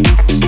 Thank you.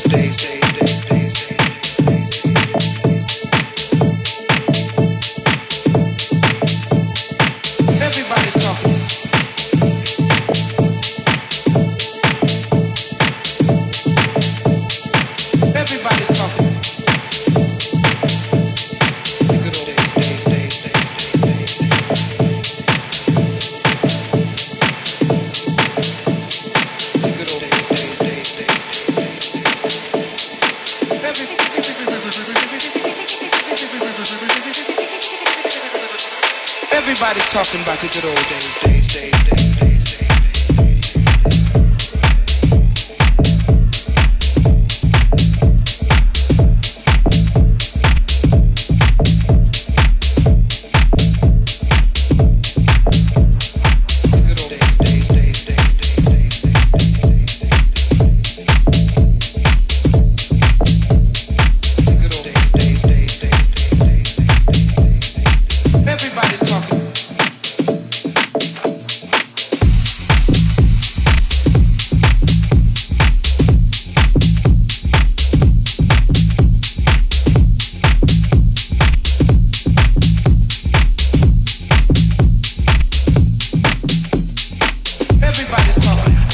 life.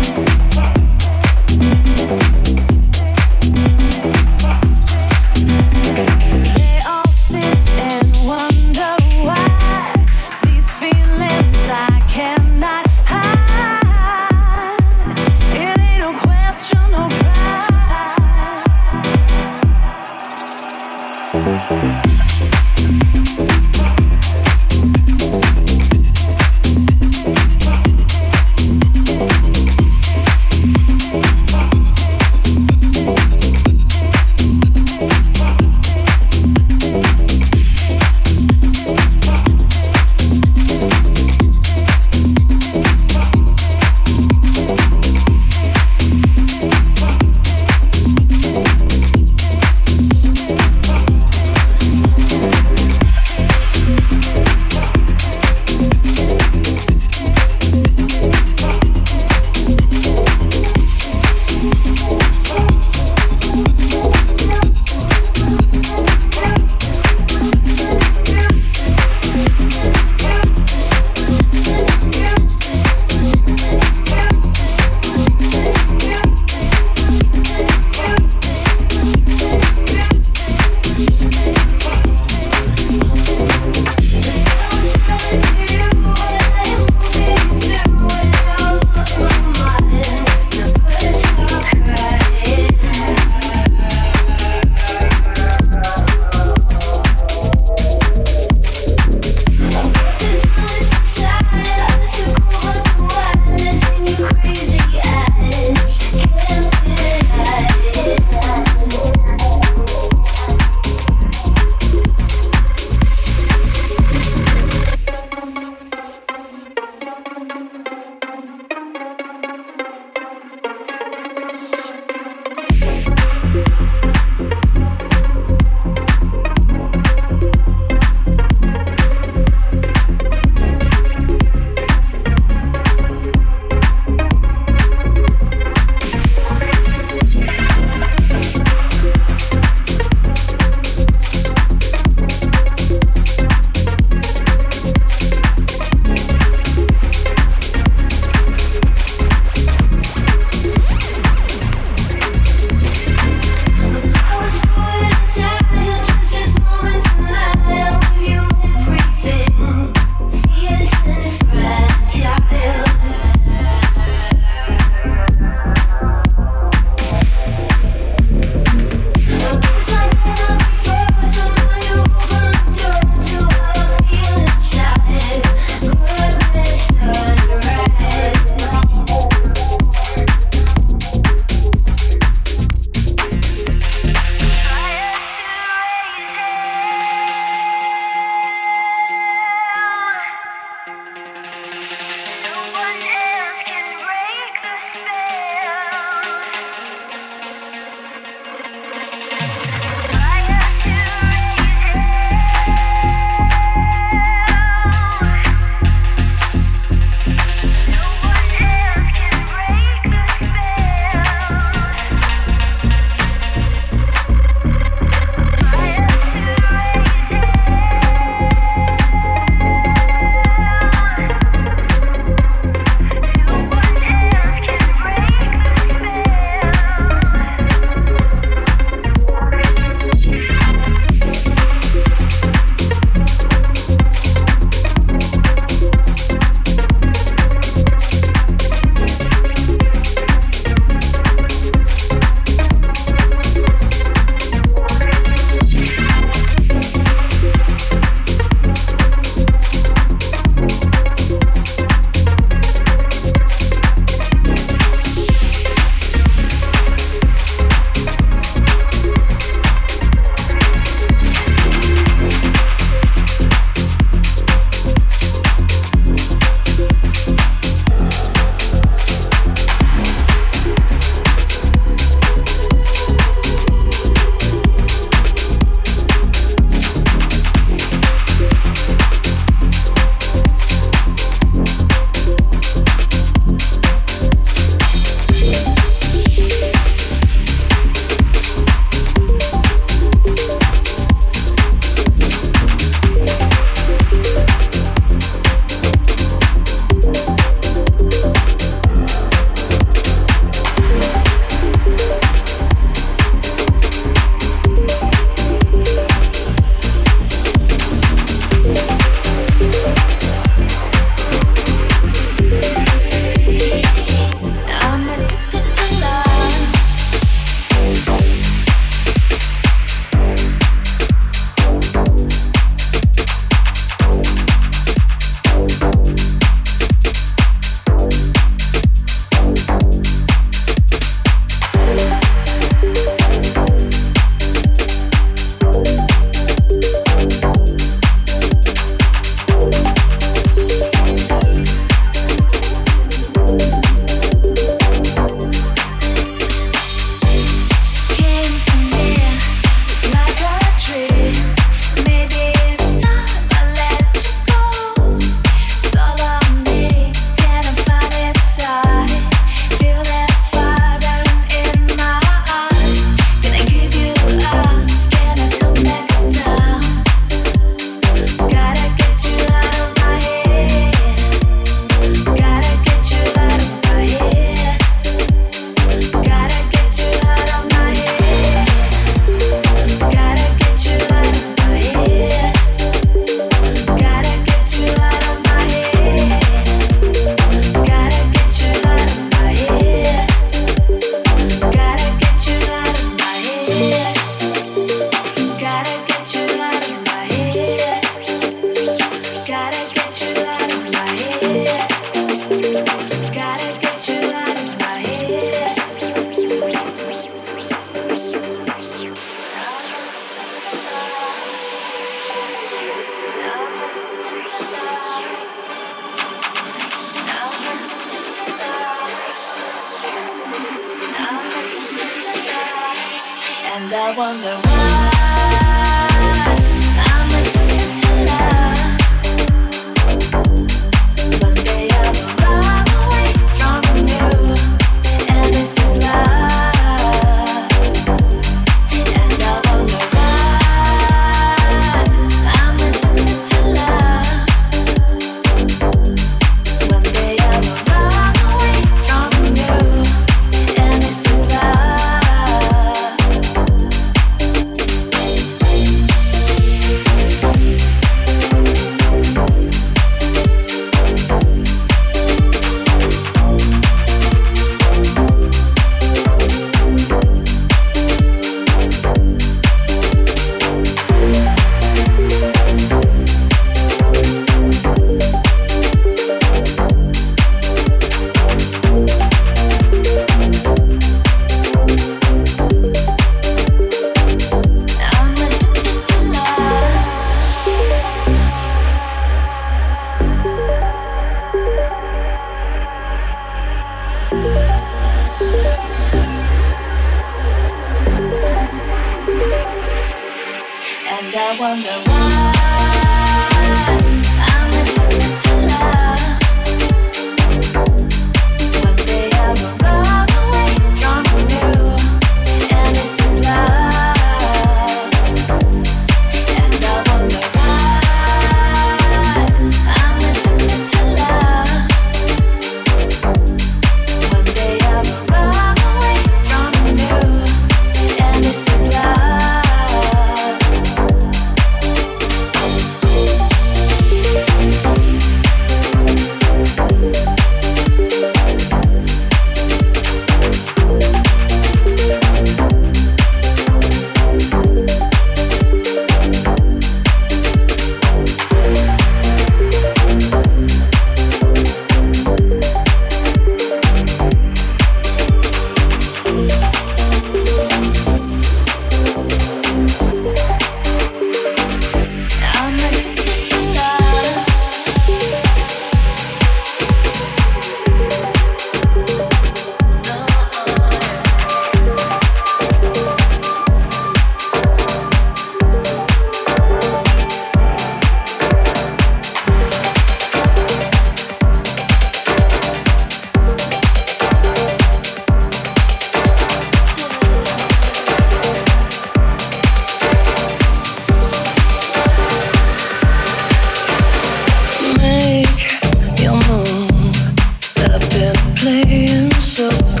playing so